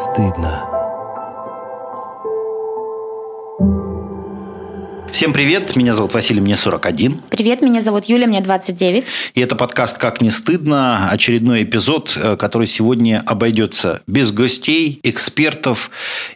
стыдно. Всем привет, меня зовут Василий, мне 41. Привет, меня зовут Юля, мне 29. И это подкаст «Как не стыдно», очередной эпизод, э, который сегодня обойдется без гостей, экспертов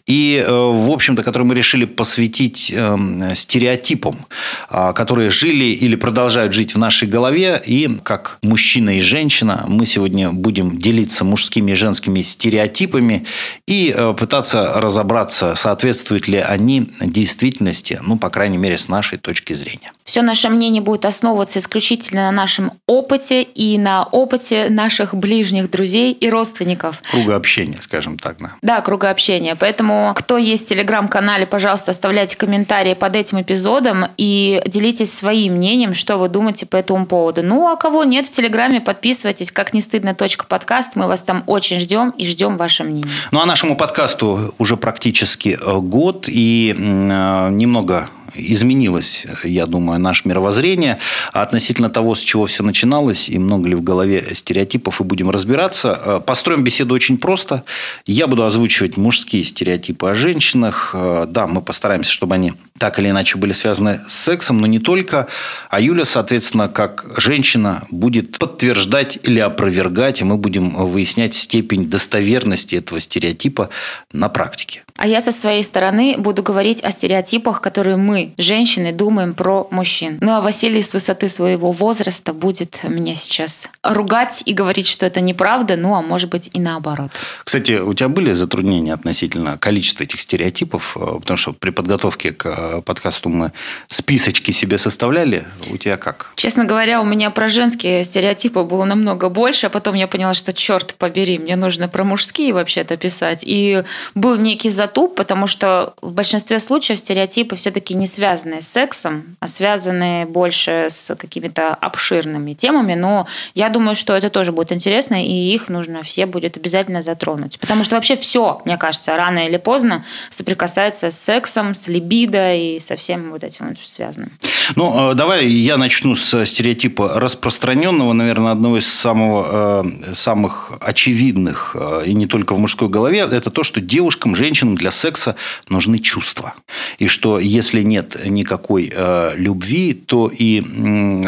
и, э, в общем-то, который мы решили посвятить эм, стереотипам, а, которые жили или продолжают жить в нашей голове. И как мужчина и женщина мы сегодня будем делиться мужскими и женскими стереотипами и э, пытаться разобраться, соответствуют ли они действительности, ну, по крайней мере, с нашей точки зрения. Все наше мнение будет основываться исключительно на нашем опыте и на опыте наших ближних друзей и родственников. Круга общения, скажем так. Да, да круга общения. Поэтому, кто есть в телеграм-канале, пожалуйста, оставляйте комментарии под этим эпизодом и делитесь своим мнением, что вы думаете по этому поводу. Ну, а кого нет в телеграме, подписывайтесь, как не стыдно подкаст. Мы вас там очень ждем и ждем ваше мнение. Ну, а нашему подкасту уже практически э, год и э, немного изменилось, я думаю, наше мировоззрение относительно того, с чего все начиналось, и много ли в голове стереотипов, и будем разбираться. Э, построим беседу очень просто. Я буду озвучивать мужские стереотипы о женщинах. Э, да, мы постараемся, чтобы они так или иначе были связаны с сексом, но не только. А Юля, соответственно, как женщина, будет подтверждать или опровергать, и мы будем выяснять степень достоверности этого стереотипа на практике. А я со своей стороны буду говорить о стереотипах, которые мы, женщины, думаем про мужчин. Ну а Василий с высоты своего возраста будет меня сейчас ругать и говорить, что это неправда, ну а может быть и наоборот. Кстати, у тебя были затруднения относительно количества этих стереотипов? Потому что при подготовке к э, подкасту мы списочки себе составляли. У тебя как? Честно говоря, у меня про женские стереотипы было намного больше, а потом я поняла, что черт побери, мне нужно про мужские вообще-то писать. И был некий затуп, потому что в большинстве случаев стереотипы все-таки не связаны с сексом, а связаны больше с какими-то обширными темами. Но я думаю, что это тоже будет интересно, и их нужно все будет обязательно затронуть. Потому что вообще все, мне кажется, рано или поздно соприкасается с сексом, с либидо и со всем вот этим вот связанным. Ну, э, давай я начну с стереотипа распространенного, наверное, одного из самого, э, самых очевидных, э, и не только в мужской голове, это то, что девушкам, женщинам для секса нужны чувства. И что если нет никакой любви, то и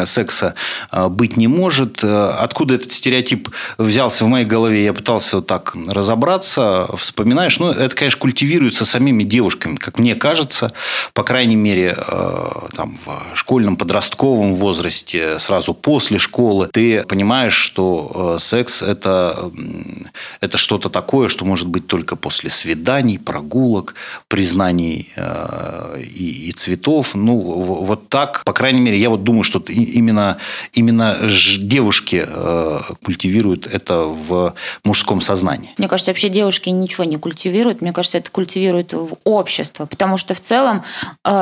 секса быть не может. Откуда этот стереотип взялся в моей голове, я пытался вот так разобраться, вспоминаешь. Ну, это, конечно, культивируется самими девушками, как мне кажется, по крайней мере, там, в школьном подростковом возрасте, сразу после школы, ты понимаешь, что э, секс это, это что-то такое, что может быть только после свиданий, прогулок, признаний э, и, и цветов. Ну, вот так, по крайней мере, я вот думаю, что именно, именно девушки э, культивируют это в мужском сознании. Мне кажется, вообще девушки ничего не культивируют. Мне кажется, это культивирует в общество. Потому что в целом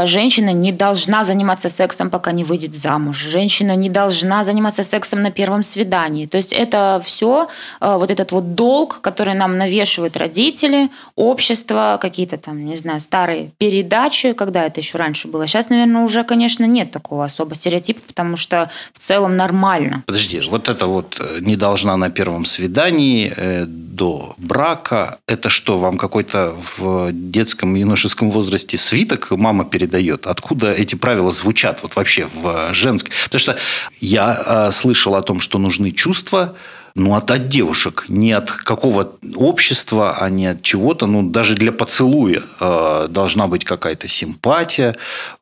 женщина не должна заниматься сексом, пока не выйдет замуж. Женщина не должна заниматься сексом на первом свидании. То есть это все, э, вот этот вот долг, который нам навешивают родители, общество, какие-то там, не знаю, старые передачи, когда это еще раньше было. Сейчас, наверное, уже, конечно, нет такого особо стереотипа, потому что в целом нормально. Подожди, вот это вот э, не должна на первом свидании э, до брака, это что, вам какой-то в детском юношеском возрасте свиток мама передает? Откуда эти правила звучат? вот вообще в женской. Потому что я э, слышал о том, что нужны чувства, ну, от, от девушек, не от какого общества, а не от чего-то. Ну, даже для поцелуя э, должна быть какая-то симпатия.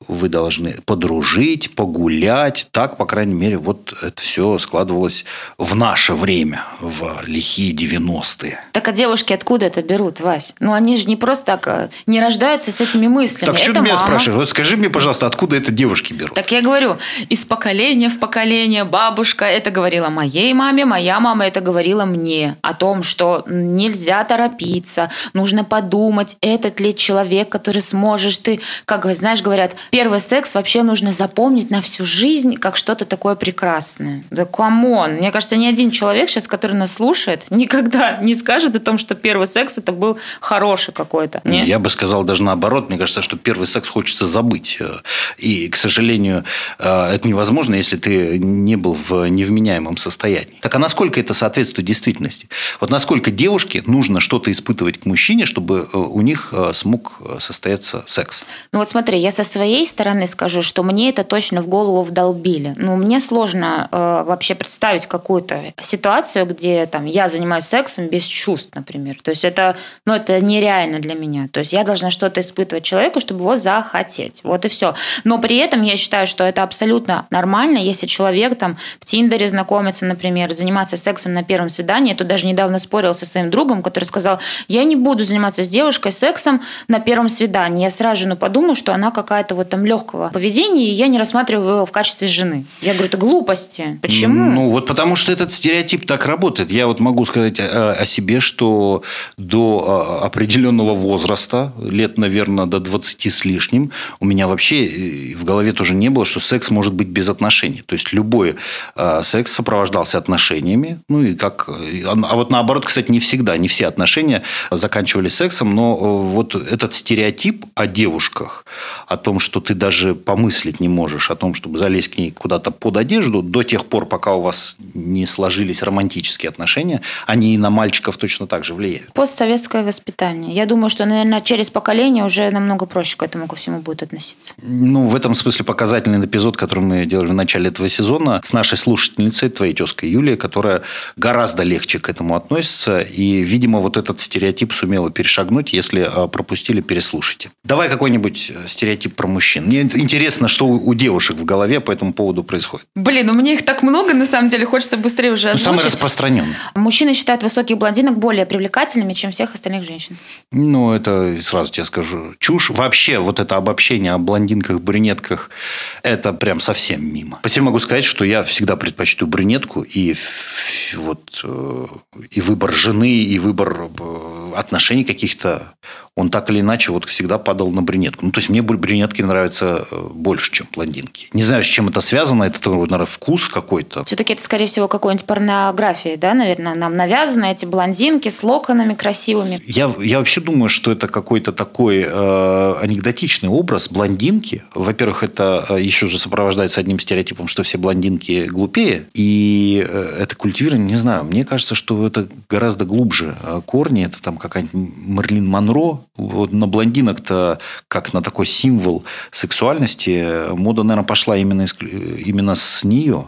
Вы должны подружить, погулять. Так, по крайней мере, вот это все складывалось в наше время, в лихие 90-е. Так а девушки откуда это берут, Вась? Ну, они же не просто так э, не рождаются с этими мыслями. Так что ты меня спрашиваешь? Вот скажи мне, пожалуйста, откуда это девушки берут? Так я говорю, из поколения в поколение бабушка это говорила моей маме, моя мама мама это говорила мне о том, что нельзя торопиться, нужно подумать, этот ли человек, который сможешь ты, как знаешь, говорят, первый секс вообще нужно запомнить на всю жизнь как что-то такое прекрасное. Да come on. Мне кажется, ни один человек сейчас, который нас слушает, никогда не скажет о том, что первый секс это был хороший какой-то. Не? Я бы сказал даже наоборот. Мне кажется, что первый секс хочется забыть. И, к сожалению, э, это невозможно, если ты не был в невменяемом состоянии. Так а насколько это соответствует действительности? Вот насколько девушке нужно что-то испытывать к мужчине, чтобы э, у них э, смог состояться секс? Ну вот смотри, я со своей стороны скажу, что мне это точно в голову вдолбили. Ну, мне сложно э, вообще представить какую-то ситуацию, где там я занимаюсь сексом без чувств, например. То есть это, ну, это нереально для меня. То есть я должна что-то испытывать человеку, чтобы его захотеть. Вот и все. Но при этом я считаю, что это абсолютно нормально, если человек там в Тиндере знакомится, например, заниматься сексом на первом свидании. Я тут даже недавно спорила со своим другом, который сказал, я не буду заниматься с девушкой сексом на первом свидании. Я сразу же ну, подумаю, что она какая-то вот там легкого поведения, и я не рассматриваю его в качестве жены. Я говорю, это глупости. Почему? Ну, вот потому что этот стереотип так работает. Я вот могу сказать о, о себе, что до а, определенного возраста, лет, наверное, до 20 с лишним, у меня вообще э, в голове тоже не было, что секс может быть без отношений. То есть, любой э, секс сопровождался отношениями. Ну, и как... А, а вот наоборот, кстати, не всегда. Не все отношения заканчивались сексом. Но э, вот этот стереотип о девушках, о том, что ты даже помыслить не можешь, о том, чтобы залезть к ней куда-то под одежду, до тех пор, пока у вас не сложились романтические отношения, они и на мальчиков точно так же влияют. Постсоветское воспитание. Я думаю, что, наверное, через поколение уже намного проще к этому ко всему будет относиться. Ну, в этом смысле показательный эпизод, который мы делали в начале этого сезона с нашей слушательницей, твоей тезкой Юлией, которая гораздо легче к этому относится. И, видимо, вот этот стереотип сумела перешагнуть. Если а, пропустили, переслушайте. Давай какой-нибудь э, стереотип про мужчин. Мне интересно, что у девушек в голове по этому поводу происходит. Блин, у меня их так много, на самом деле, хочется быстрее уже озвучить. Ну, самый распространенный. Мужчины считают высоких блондинок более привлекательными, чем всех остальных женщин. Ну, это сразу тебе скажу. Чушь. Вообще, вот это обобщение о блондинках, брюнетках, это прям совсем мимо. По себе могу сказать, что я всегда предпочту брюнетку и вот э, и выбор жены, и выбор э, отношений каких-то он так или иначе вот всегда падал на брюнетку. Ну, то есть, мне брюнетки нравятся э, больше, чем блондинки. Не знаю, с чем это связано. Это, наверное, вкус какой-то. Все-таки это, скорее всего, какой-нибудь порнографии, да, наверное, нам навязаны эти блондинки с локонами красивыми. Я, я вообще думаю, что это какой-то такой э, анекдотичный образ блондинки. Во-первых, это э, еще же сопровождается одним стереотипом, что все блондинки глупее. И э, это культивирование, не знаю, мне кажется, что это гораздо глубже корни. Это там какая-нибудь Мерлин Монро, вот на блондинок-то, как на такой символ сексуальности, мода, наверное, пошла именно, именно с нее.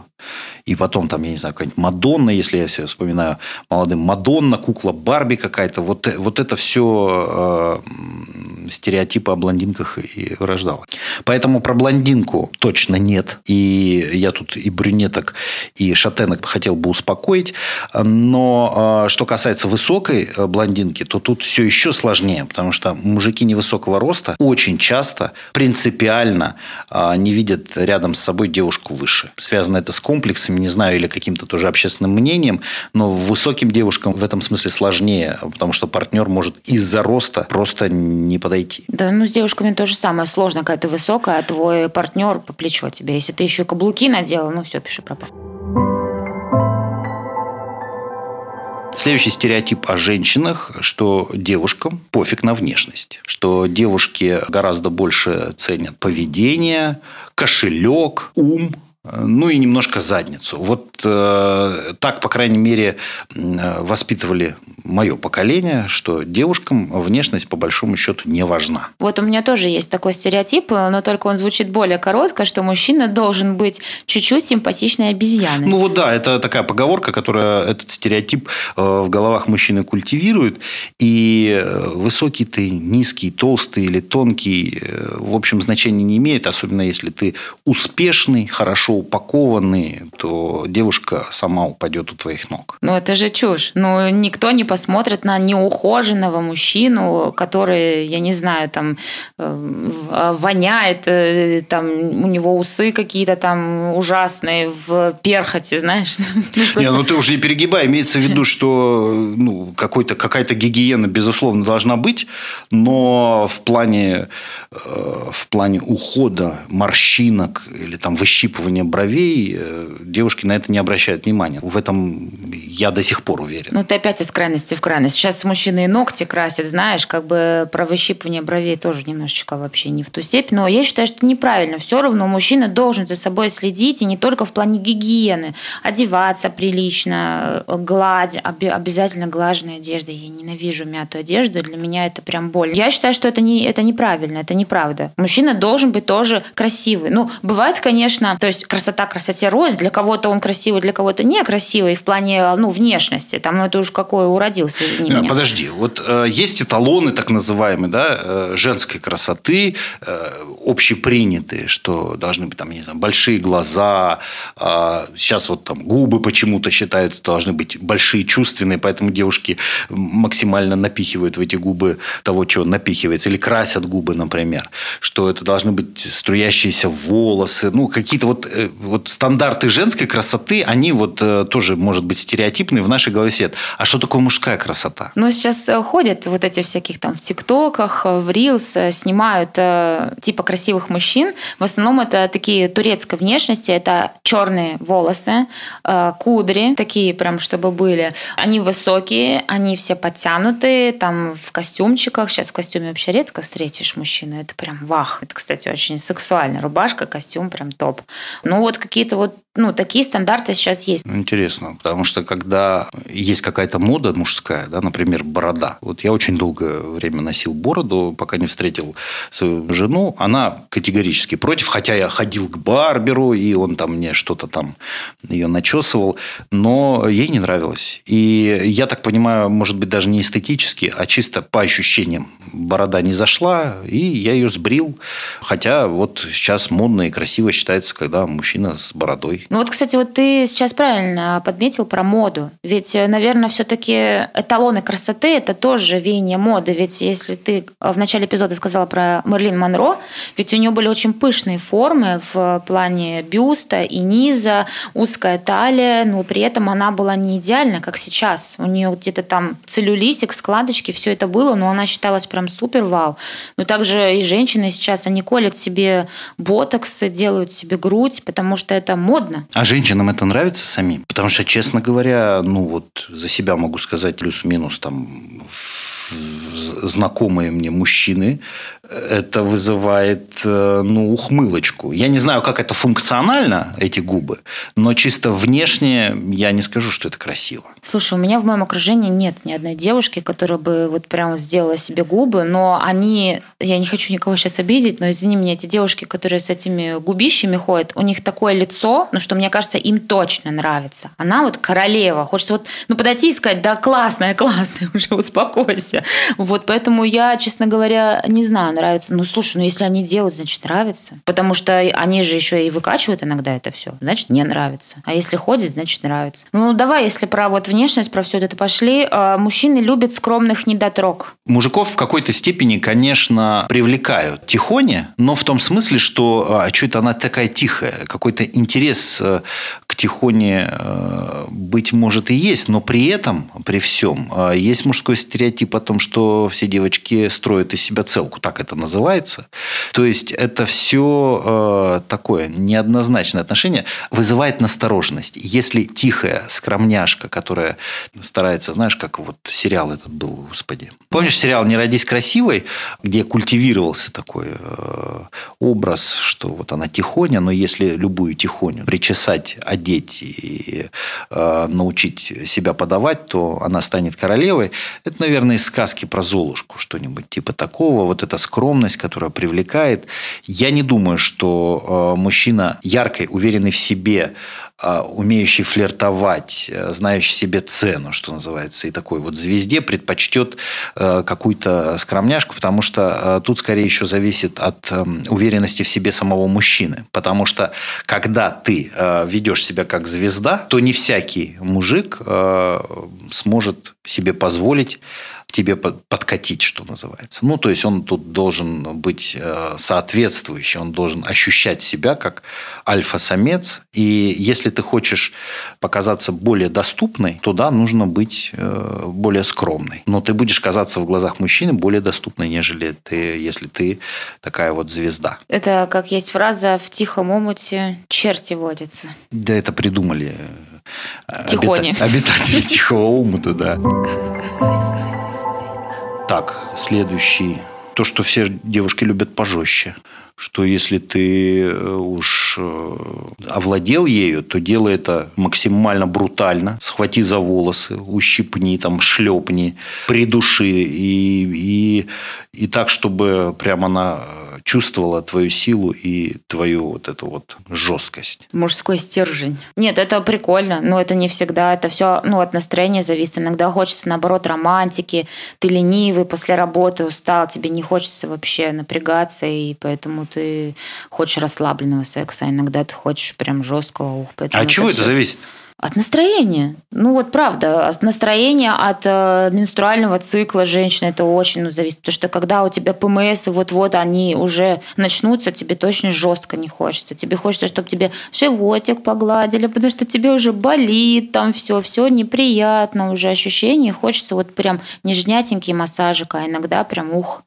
И потом там, я не знаю, какая-нибудь Мадонна, если я себе вспоминаю молодым, Мадонна, кукла Барби какая-то. Вот, вот это все э, стереотипы о блондинках и рождало. Поэтому про блондинку точно нет. И я тут и брюнеток, и шатенок хотел бы успокоить. Но э, что касается высокой э, блондинки, то тут все еще сложнее. Потому что мужики невысокого роста очень часто принципиально э, не видят рядом с собой девушку выше. Связано это с комплексами, не знаю, или каким-то тоже общественным мнением, но высоким девушкам в этом смысле сложнее, потому что партнер может из-за роста просто не подойти. Да, ну с девушками то же самое. Сложно, когда ты высокая, а твой партнер по плечу тебе. Если ты еще каблуки надела, ну все, пиши пропал. Следующий стереотип о женщинах, что девушкам пофиг на внешность, что девушки гораздо больше ценят поведение, кошелек, ум, ну и немножко задницу. Вот э, так, по крайней мере, э, воспитывали мое поколение, что девушкам внешность по большому счету не важна. Вот у меня тоже есть такой стереотип, но только он звучит более коротко, что мужчина должен быть чуть-чуть симпатичной обезьяной. Ну вот да, это такая поговорка, которая этот стереотип э, в головах мужчины культивирует. И э, высокий ты, низкий, толстый или тонкий, э, в общем, значения не имеет, особенно если ты успешный, хорошо упакованный, то девушка сама упадет у твоих ног. Ну, это же чушь. Ну, никто не посмотрит на неухоженного мужчину, который, я не знаю, там, э, воняет, э, там, у него усы какие-то там ужасные в перхоти, знаешь. Ну. Не, ну ты уже не перегибай. Имеется в виду, что ну, какой-то, какая-то гигиена, безусловно, должна быть, но в плане, э, в плане ухода морщинок или там выщипывания бровей э, девушки на это не обращают внимания. В этом я до сих пор уверен. Ну, ты опять из крайности в крайность. Сейчас мужчины и ногти красят, знаешь, как бы про выщипывание бровей тоже немножечко вообще не в ту степень. Но я считаю, что неправильно. Все равно мужчина должен за собой следить, и не только в плане гигиены. Одеваться прилично, гладь, обязательно глаженная одежда. Я ненавижу мятую одежду, для меня это прям боль. Я считаю, что это, не, это неправильно, это неправда. Мужчина должен быть тоже красивый. Ну, бывает, конечно, то есть красота красоте рознь. Для кого-то он красивый, для кого-то некрасивый в плане ну, внешности. Там, ну, это уж какой уродился, извини меня. Подожди, вот э, есть эталоны так называемые, да, э, женской красоты, э, общепринятые, что должны быть там, не знаю, большие глаза, э, сейчас вот там губы почему-то считаются должны быть большие, чувственные, поэтому девушки максимально напихивают в эти губы того, что напихивается, или красят губы, например, что это должны быть струящиеся волосы, ну, какие-то вот, э, вот стандарты женской красоты, они вот э, тоже, может быть, стереотипные в нашей голове сидят. А что такое мужская красота? Ну, сейчас э, ходят вот эти всяких там в ТикТоках, в Рилс, снимают типа красивых мужчин. В основном это такие турецкой внешности, это черные волосы, кудри, такие прям, чтобы были. Они высокие, они все подтянутые, там в костюмчиках. Сейчас в костюме вообще редко встретишь мужчину. Это прям вах. Это, кстати, очень сексуально. Рубашка, костюм прям топ. Ну, вот какие-то вот ну, такие стандарты сейчас есть. Интересно, потому что когда есть какая-то мода мужская, да, например, борода. Вот я очень долгое время носил бороду, пока не встретил свою жену. Она категорически против, хотя я ходил к барберу, и он там мне что-то там ее начесывал, но ей не нравилось. И я так понимаю, может быть, даже не эстетически, а чисто по ощущениям. Борода не зашла, и я ее сбрил. Хотя вот сейчас модно и красиво считается, когда мужчина с бородой. Ну вот, кстати, вот ты сейчас правильно подметил про моду. Ведь, э, наверное, все-таки эталоны красоты – это тоже веяние моды. Ведь если ты в начале эпизода сказала про Мерлин Монро, ведь у нее были очень пышные формы в плане бюста и низа, узкая талия, но при этом она была не идеальна, как сейчас. У нее где-то там целлюлитик, складочки, все это было, но она считалась прям супер вау. Но также и женщины сейчас, они колят себе ботокс, делают себе грудь, потому что это модно. А женщинам это нравится самим? Потому что, честно говоря, ну вот за себя могу сказать плюс-минус там знакомые мне мужчины это вызывает э, ну, ухмылочку. Я не знаю, как это функционально, эти губы, но чисто внешне я не скажу, что это красиво. Слушай, у меня в моем окружении нет ни одной девушки, которая бы вот прямо сделала себе губы, но они, я не хочу никого сейчас обидеть, но извини меня, эти девушки, которые с этими губищами ходят, у них такое лицо, ну что мне кажется, им точно нравится. Она вот королева, хочется вот, ну подойти и сказать, да классная, классная, уже успокойся. Вот, поэтому я, честно говоря, не знаю, нравится. Ну, слушай, ну если они делают, значит, нравится. Потому что они же еще и выкачивают иногда это все. Значит, не нравится. А если ходит, значит, нравится. Ну, давай, если про вот внешность, про все это пошли. А, мужчины любят скромных недотрог. Mужиков в какой-то степени, конечно, привлекают тихоня, но в том смысле, что а, что это она такая тихая, какой-то интерес к тихоне, э, быть может, и есть, но при этом, при всем, э, есть мужской стереотип о том, что все девочки строят из себя целку. Так это называется. То есть это все э, такое неоднозначное отношение вызывает настороженность. Если тихая скромняшка, которая старается, знаешь, как вот сериал этот был, господи. Помнишь сериал «Не родись красивой», где культивировался такой образ, что вот она тихоня, но если любую тихоню причесать, одеть и э, научить себя подавать, то она станет королевой. Это, наверное, из сказки про Золушку, что-нибудь типа такого. Вот эта скромность, которая привлекает. Я не думаю, что э, мужчина яркой, уверенный в себе, умеющий флиртовать, э, знающий себе цену, что называется, и такой вот звезде предпочтет э, какую-то скромняшку, потому что тут скорее еще зависит от эм, уверенности в себе самого мужчины. Потому что когда ты ведешь себя как звезда, то не всякий мужик сможет себе позволить тебе подкатить, что называется. Ну, то есть он тут должен быть э, соответствующий, он должен ощущать себя как альфа-самец. И если ты хочешь показаться более доступной, то да, нужно быть э, более скромной. Но ты будешь казаться в глазах мужчины более доступной, нежели ты, если ты такая вот звезда. Это как есть фраза «в тихом омуте черти водятся». Да, это придумали э, Тихони. обитатели тихого омута, да. Так, следующий. То, что все девушки любят пожестче. Что если ты э, уж э, овладел ею, то делай это максимально брутально. Схвати за волосы, ущипни, там, шлепни, придуши. И, и, и так, чтобы прямо она чувствовала твою силу и твою вот эту вот жесткость. Мужской стержень. Нет, это прикольно, но это не всегда. Это все ну, от настроения зависит. Иногда хочется, наоборот, романтики. Ты ленивый, после работы устал, тебе не хочется вообще напрягаться, и поэтому ты хочешь расслабленного секса, а иногда ты хочешь прям жесткого. Ух, а от чего это все... зависит? От настроения. Ну вот правда, от настроения, от э, менструального цикла женщины это очень ну, зависит. Потому что когда у тебя ПМС, вот-вот они уже начнутся, тебе точно жестко не хочется. Тебе хочется, чтобы тебе животик погладили, потому что тебе уже болит, там все, все неприятно, уже ощущение. Хочется вот прям нежнятенький массажик, а иногда прям ух,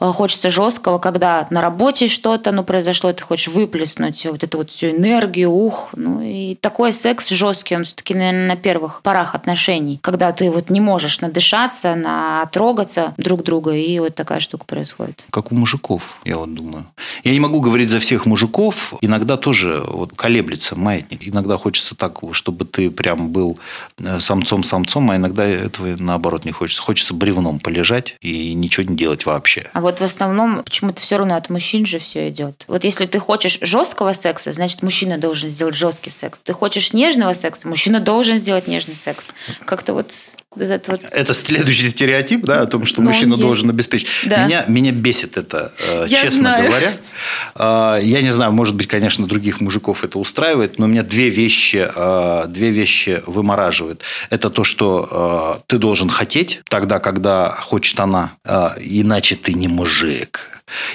э, хочется жесткого, когда на работе что-то ну, произошло, ты хочешь выплеснуть вот эту вот всю энергию, ух. Ну и такой секс жесткий он все-таки, наверное, на первых порах отношений, когда ты вот не можешь надышаться, натрогаться друг друга, и вот такая штука происходит. Как у мужиков, я вот думаю. Я не могу говорить за всех мужиков, иногда тоже вот колеблется маятник. Иногда хочется так, чтобы ты прям был э, самцом-самцом, а иногда этого наоборот не хочется. Хочется бревном полежать и ничего не делать вообще. А вот в основном почему-то все равно от мужчин же все идет. Вот если ты хочешь жесткого секса, значит мужчина должен сделать жесткий секс. Ты хочешь нежного секса, секс. Мужчина должен сделать нежный секс. Как-то вот это, вот... это следующий стереотип, да, о том, что Но ну, мужчина должен обеспечить. Да. Меня, меня бесит это, э, Я честно знаю. говоря. Э, я не знаю, может быть, конечно, других мужиков это устраивает, но меня две вещи, э, две вещи вымораживают. Это то, что ты должен хотеть тогда, когда хочет она, иначе ты не мужик.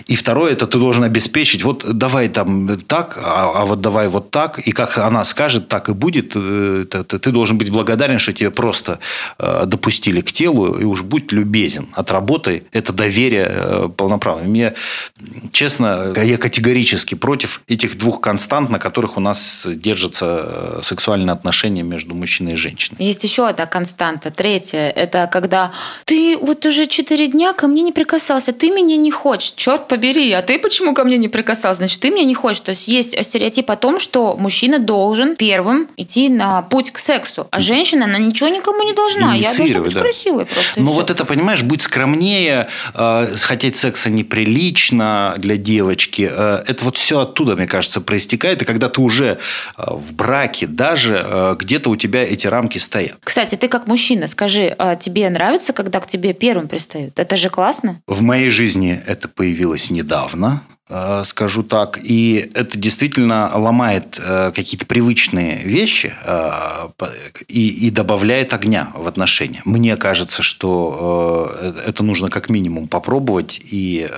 И второе, это ты должен обеспечить, вот давай там так, а, а вот давай вот так, и как она скажет, так и будет. Это, ты должен быть благодарен, что тебе просто э, допустили к телу, и уж будь любезен, отработай это доверие э, полноправно. Мне, честно, я категорически против этих двух констант, на которых у нас держатся э, сексуальные отношения между мужчиной и женщиной. Есть еще одна константа, третья, это когда ты вот уже четыре дня ко мне не прикасался, ты меня не хочешь, черт побери, а ты почему ко мне не прикасался? Значит, ты мне не хочешь. То есть есть стереотип о том, что мужчина должен первым идти на путь к сексу, а женщина, она ничего никому не должна. Я должна быть да. красивой просто. Ну вот это, понимаешь, будь скромнее, э, хотеть секса неприлично для девочки. Э, это вот все оттуда, мне кажется, проистекает. И когда ты уже э, в браке, даже э, где-то у тебя эти рамки стоят. Кстати, ты как мужчина, скажи, а тебе нравится, когда к тебе первым пристают? Это же классно. В моей жизни это появилось появилась недавно. Э, скажу так. И это действительно ломает э, какие-то привычные вещи э, и, и добавляет огня в отношения. Мне кажется, что это нужно как минимум попробовать и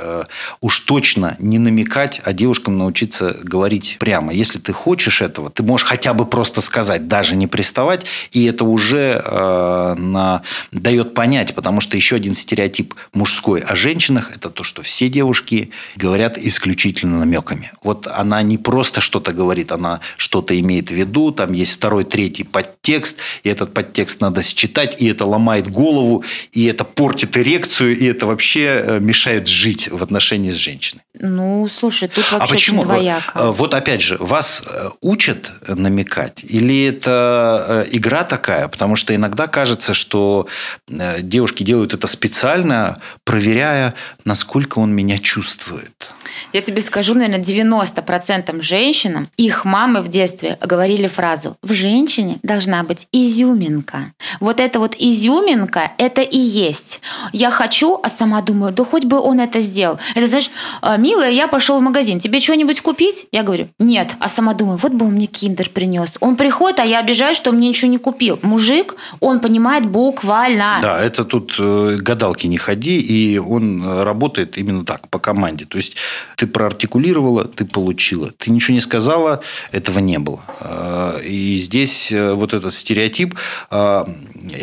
уж точно не намекать, а девушкам научиться говорить прямо. Если ты хочешь этого, ты можешь хотя бы просто сказать, даже не приставать, и это уже на, дает понять, потому что еще один стереотип мужской о женщинах – это то, что все девушки говорят из исключительно намеками. Вот она не просто что-то говорит, она что-то имеет в виду, там есть второй, третий подтекст, и этот подтекст надо считать, и это ломает голову, и это портит эрекцию, и это вообще э, мешает жить в отношении с женщиной. Ну, слушай, тут а вообще а почему? двояко. Э, вот опять же, вас э, учат намекать, или это игра такая? Потому что иногда кажется, что девушки делают это специально, проверяя, насколько он меня чувствует. Я тебе скажу, наверное, 90% женщинам их мамы в детстве говорили фразу «В женщине должна быть изюминка». Вот эта вот изюминка – это и есть. Я хочу, а сама думаю, да хоть бы он это сделал. Это, знаешь, «А, милая, я пошел в магазин, тебе что-нибудь купить? Я говорю, нет. А сама думаю, вот бы он мне киндер принес. Он приходит, а я обижаюсь, что он мне ничего не купил. Мужик, он понимает буквально. Да, это тут э, гадалки не ходи, и он э, работает именно так, по команде. То есть ты проартикулировала, ты получила. Ты ничего не сказала, этого не было. Э, и здесь э, вот этот стереотип, а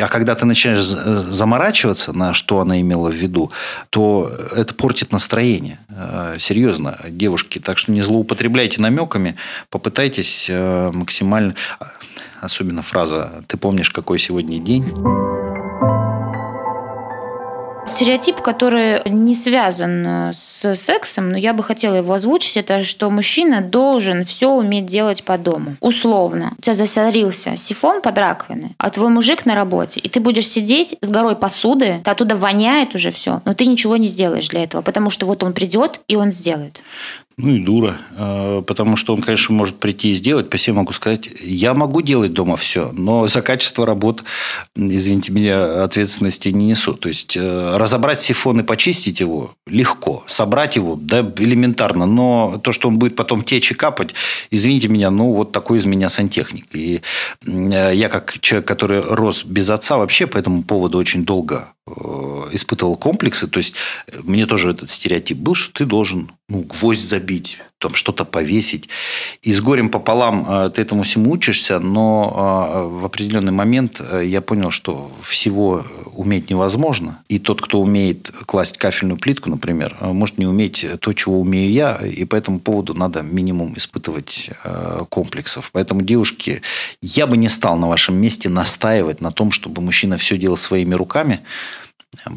когда ты начинаешь заморачиваться, на что она имела в виду, то это портит настроение. Серьезно, девушки. Так что не злоупотребляйте намеками, попытайтесь максимально... Особенно фраза «ты помнишь, какой сегодня день?» Стереотип, который не связан э, с сексом, но я бы хотела его озвучить, это что мужчина должен все уметь делать по дому. Условно. У тебя засорился сифон под раковиной, а твой мужик на работе, и ты будешь сидеть с горой посуды, ты оттуда воняет уже все, но ты ничего не сделаешь для этого, потому что вот он придет, и он сделает. Ну и дура. А, потому что он, конечно, может прийти и сделать. По себе могу сказать, я могу делать дома все, но за качество работ, извините меня, ответственности не несу. То есть, э, разобрать сифон и почистить его легко. Собрать его, да, элементарно. Но то, что он будет потом течь и капать, извините меня, ну, вот такой из меня сантехник. И э, я, как человек, который рос без отца, вообще по этому поводу очень долго испытывал комплексы. То есть, мне тоже этот стереотип был, что ты должен ну, гвоздь забить, там что-то повесить. И с горем пополам э, ты этому всему учишься, но э, в определенный момент э, я понял, что всего уметь невозможно. И тот, кто умеет класть кафельную плитку, например, может не уметь то, чего умею я, и по этому поводу надо минимум испытывать комплексов. Поэтому, девушки, я бы не стал на вашем месте настаивать на том, чтобы мужчина все делал своими руками,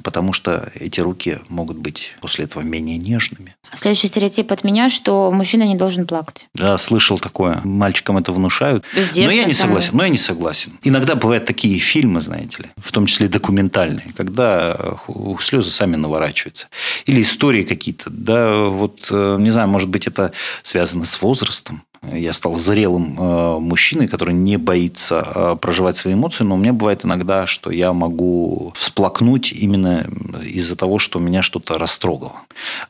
потому что эти руки могут быть после этого менее нежными. Следующий стереотип от меня, что мужчина не должен плакать. Да, слышал такое. Мальчикам это внушают. Но я не согласен. Но я не согласен. Иногда бывают такие фильмы, знаете ли, в том числе документальные, когда слезы сами наворачиваются. Или истории какие-то. Да, вот, э, не знаю, может быть, это связано с возрастом. Я стал зрелым э, мужчиной, который не боится э, проживать свои эмоции, но у меня бывает иногда, что я могу всплакнуть именно из-за того, что меня что-то растрогало.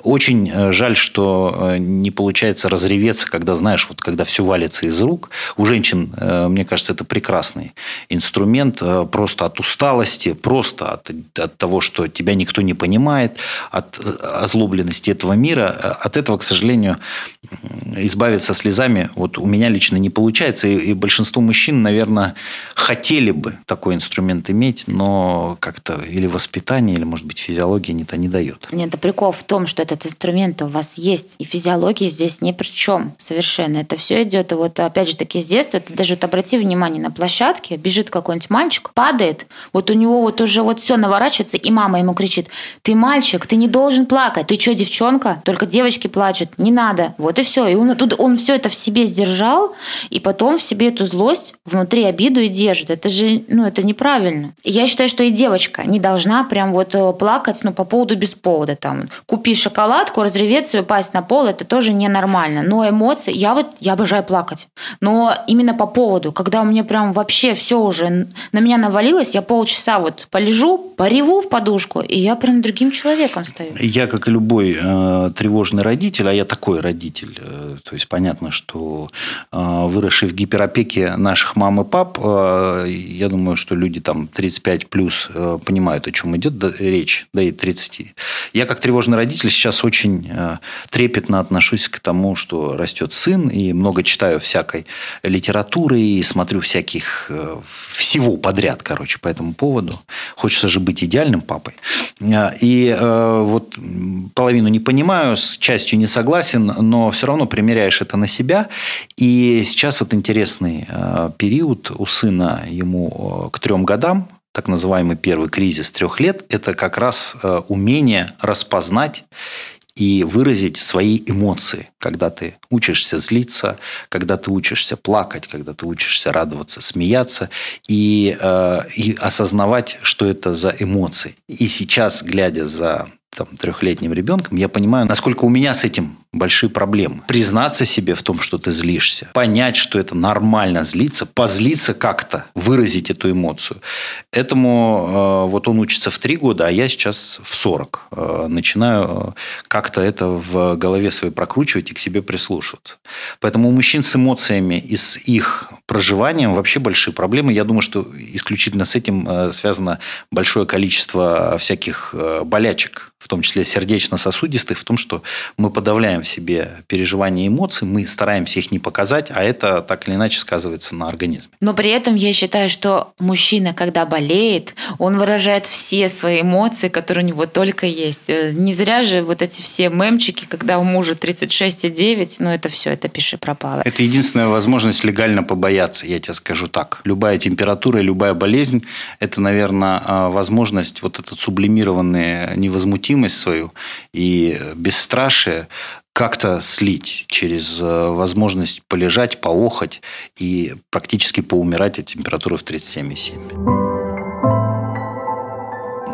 Очень э, жаль, что не получается разреветься, когда, знаешь, вот когда все валится из рук. У женщин, мне кажется, это прекрасный инструмент просто от усталости, просто от, от того, что тебя никто не понимает, от озлобленности этого мира. От этого, к сожалению, избавиться слезами руками, вот у меня лично не получается. И, и большинство мужчин, наверное, хотели бы такой инструмент иметь, но как-то или воспитание, или, может быть, физиология не, то не дает. Нет, да прикол в том, что этот инструмент у вас есть, и физиология здесь ни при чем совершенно. Это все идет, и вот опять же таки с детства, ты даже вот обрати внимание на площадке, бежит какой-нибудь мальчик, падает, вот у него вот уже вот все наворачивается, и мама ему кричит, ты мальчик, ты не должен плакать, ты что, девчонка? Только девочки плачут, не надо. Вот и все. И он, тут, он все это в себе сдержал, и потом в себе эту злость внутри обиду и держит. Это же, ну, это неправильно. Я считаю, что и девочка не должна прям вот э, плакать, ну, по поводу без повода. Там, купи шоколадку, разреветься и упасть на пол, это тоже ненормально. Но эмоции, я вот, я обожаю плакать. Но именно по поводу, когда у меня прям вообще все уже на меня навалилось, я полчаса вот полежу, пореву в подушку, и я прям другим человеком стою. Я, как и любой э, тревожный родитель, а я такой родитель, э, то есть понятно, что что а, выросшие в гиперопеке наших мам и пап, а, я думаю, что люди там 35 плюс а, понимают, о чем идет речь, да и 30. Я как тревожный родитель сейчас очень трепетно отношусь к тому, что растет сын, и много читаю всякой литературы, и смотрю всяких всего подряд, короче, по этому поводу. Хочется же быть идеальным папой. И вот половину не понимаю, с частью не согласен, но все равно примеряешь это на себя, и сейчас вот интересный э, период у сына ему э, к трем годам, так называемый первый кризис трех лет, это как раз э, умение распознать и выразить свои эмоции, когда ты учишься злиться, когда ты учишься плакать, когда ты учишься радоваться, смеяться и, и осознавать, что это за эмоции. И сейчас, глядя за там, трехлетним ребенком, я понимаю, насколько у меня с этим большие проблемы. Признаться себе в том, что ты злишься, понять, что это нормально злиться, позлиться как-то, выразить эту эмоцию. Этому э, вот он учится в три года, а я сейчас в 40. Э, начинаю э, как-то это в голове своей прокручивать и к себе прислушиваться. Поэтому у мужчин с эмоциями и с их проживанием вообще большие проблемы. Я думаю, что исключительно с этим связано большое количество всяких болячек в том числе сердечно-сосудистых, в том, что мы подавляем в себе переживания и эмоции, мы стараемся их не показать, а это так или иначе сказывается на организме. Но при этом я считаю, что мужчина, когда болеет, он выражает все свои эмоции, которые у него только есть. Э, не зря же вот эти все мемчики, когда у мужа 36,9, ну это все, это пиши пропало. Это единственная возможность легально побояться, я тебе скажу так. Любая температура, любая болезнь, это, наверное, а, возможность вот этот сублимированный невозмутимость свою и бесстрашие как-то слить через э, возможность полежать, поохать и практически поумирать от температуры в 37,7.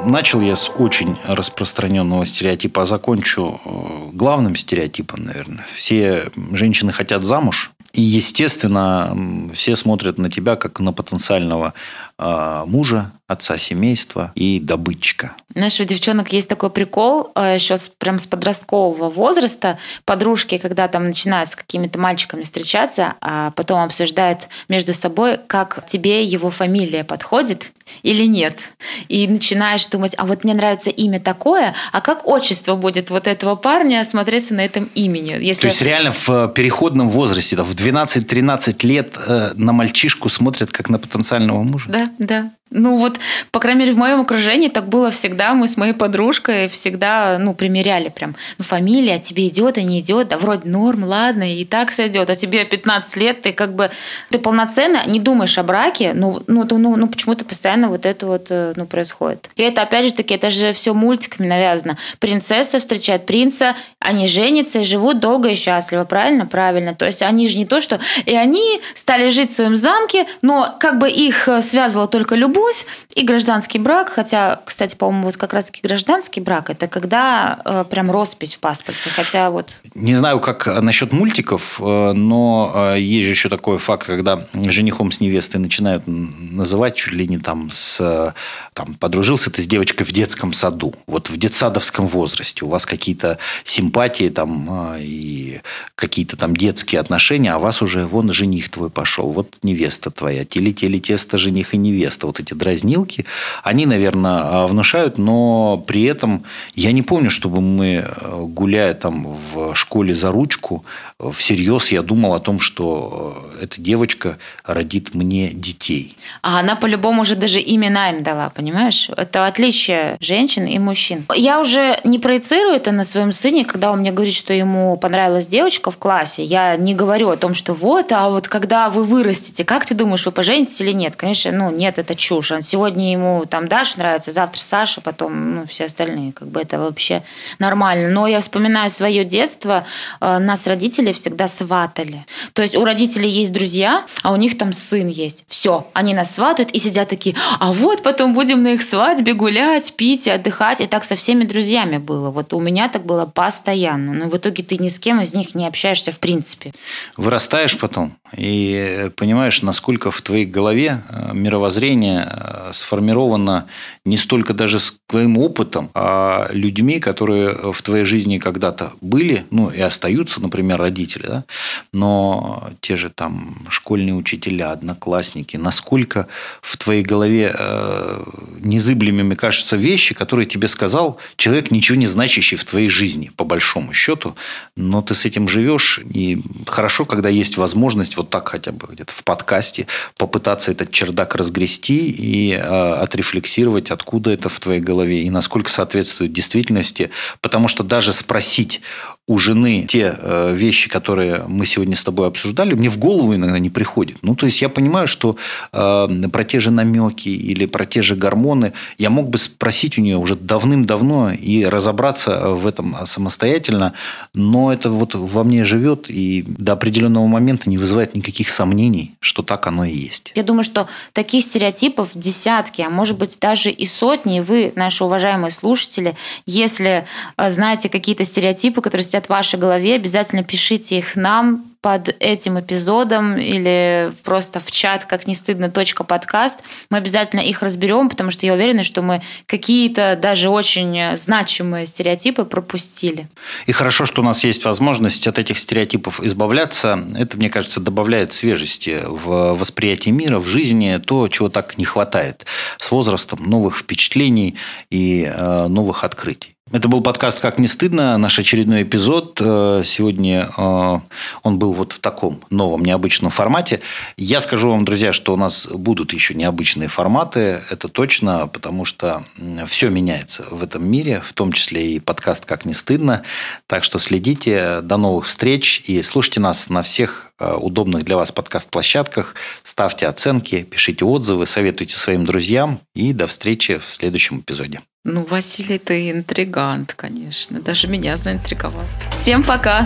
Начал я с очень распространенного стереотипа, а закончу э, главным стереотипом, наверное. Все женщины хотят замуж, и, естественно, все смотрят на тебя как на потенциального мужа, отца семейства и добытчика. Знаешь, у девчонок есть такой прикол э, еще с, прям с подросткового возраста. Подружки, когда там начинают с какими-то мальчиками встречаться, а потом обсуждают между собой, как тебе его фамилия подходит или нет. И начинаешь думать, а вот мне нравится имя такое, а как отчество будет вот этого парня смотреться на этом имени? Если... То есть реально в э, переходном возрасте, в 12-13 лет э, на мальчишку смотрят как на потенциального мужа? Да, да. Ну вот, по крайней мере, в моем окружении так было всегда. Мы с моей подружкой всегда, ну, примеряли прям. Ну, фамилия тебе идет, а не идет, да вроде норм, ладно, и так сойдет. А тебе 15 лет, ты как бы, ты полноценно не думаешь о браке, ну, ну, ну, ну почему-то постоянно вот это вот, э, ну, происходит. И это, опять же таки, это же все мультиками навязано. Принцесса встречает принца, они женятся и живут долго и счастливо, правильно? Правильно. То есть они же не то, что... И они стали жить в своем замке, но как бы их э, связывала только любовь, любовь и гражданский брак, хотя, кстати, по-моему, вот как раз-таки гражданский брак, это когда э, прям роспись в паспорте, хотя вот... Не знаю, как насчет мультиков, э, но э, есть же еще такой факт, когда женихом с невестой начинают называть чуть ли не там с... Э, там, подружился ты с девочкой в детском саду, вот в детсадовском возрасте, у вас какие-то симпатии там э, и какие-то там детские отношения, а вас уже вон жених твой пошел, вот невеста твоя, теле-теле-тесто, жених и невеста, вот эти дразнилки, они, наверное, а, внушают, но при этом я не помню, чтобы мы, э, гуляя там в школе за ручку, всерьез я думал о том, что э, эта девочка родит мне детей. А она по-любому уже даже имена им дала, понимаешь? Это отличие женщин и мужчин. Я уже не проецирую это на своем сыне, когда он мне говорит, что ему понравилась девочка в классе. Я не говорю о том, что вот, а вот когда вы вырастете, как ты думаешь, вы поженитесь или нет? Конечно, ну нет, это чушь. Сегодня ему там Даша нравится, завтра Саша, потом ну, все остальные. Как бы это вообще нормально. Но я вспоминаю свое детство. Э, нас родители всегда сватали. То есть у родителей есть друзья, а у них там сын есть. Все, они нас сватают и сидят такие, а вот потом будем на их свадьбе гулять, пить отдыхать. И так со всеми друзьями было. Вот у меня так было постоянно. Но в итоге ты ни с кем из них не общаешься в принципе. Вырастаешь потом и понимаешь, насколько в твоей голове э, мировоззрение э, сформировано не столько даже с твоим опытом, а людьми, которые в твоей жизни когда-то были, ну и остаются, например, родители, да? но те же там школьные учителя, одноклассники, насколько в твоей голове э, незыблемыми кажутся вещи, которые тебе сказал человек, ничего не значащий в твоей жизни, по большому счету, но ты с этим живешь, и хорошо, когда есть возможность вот так хотя бы где-то в подкасте попытаться этот чердак разгрести и э, отрефлексировать, откуда это в твоей голове и насколько соответствует действительности. Потому что даже спросить у жены те э, вещи, которые мы сегодня с тобой обсуждали, мне в голову иногда не приходит. Ну, то есть, я понимаю, что э, про те же намеки или про те же гормоны я мог бы спросить у нее уже давным-давно и разобраться в этом самостоятельно, но это вот во мне живет и до определенного момента не вызывает никаких сомнений, что так оно и есть. Я думаю, что таких стереотипов десятки, а может быть даже и сотни. Вы, наши уважаемые слушатели, если э, знаете какие-то стереотипы, которые вертят в вашей голове, обязательно пишите их нам под этим эпизодом или просто в чат как не стыдно точка подкаст. Мы обязательно их разберем, потому что я уверена, что мы какие-то даже очень значимые стереотипы пропустили. И хорошо, что у нас есть возможность от этих стереотипов избавляться. Это, мне кажется, добавляет свежести в восприятии мира, в жизни, то, чего так не хватает с возрастом новых впечатлений и э, новых открытий. Это был подкаст «Как не стыдно», наш очередной эпизод. Э, сегодня э, он был вот в таком новом, необычном формате. Я скажу вам, друзья, что у нас будут еще необычные форматы, это точно, потому что все меняется в этом мире, в том числе и подкаст «Как не стыдно». Так что следите, до новых встреч и слушайте нас на всех э, удобных для вас подкаст-площадках. Ставьте оценки, пишите отзывы, советуйте своим друзьям и до встречи в следующем эпизоде. Ну, Василий, ты интригант, конечно. Даже меня заинтриговал. Всем пока!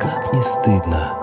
Как не стыдно.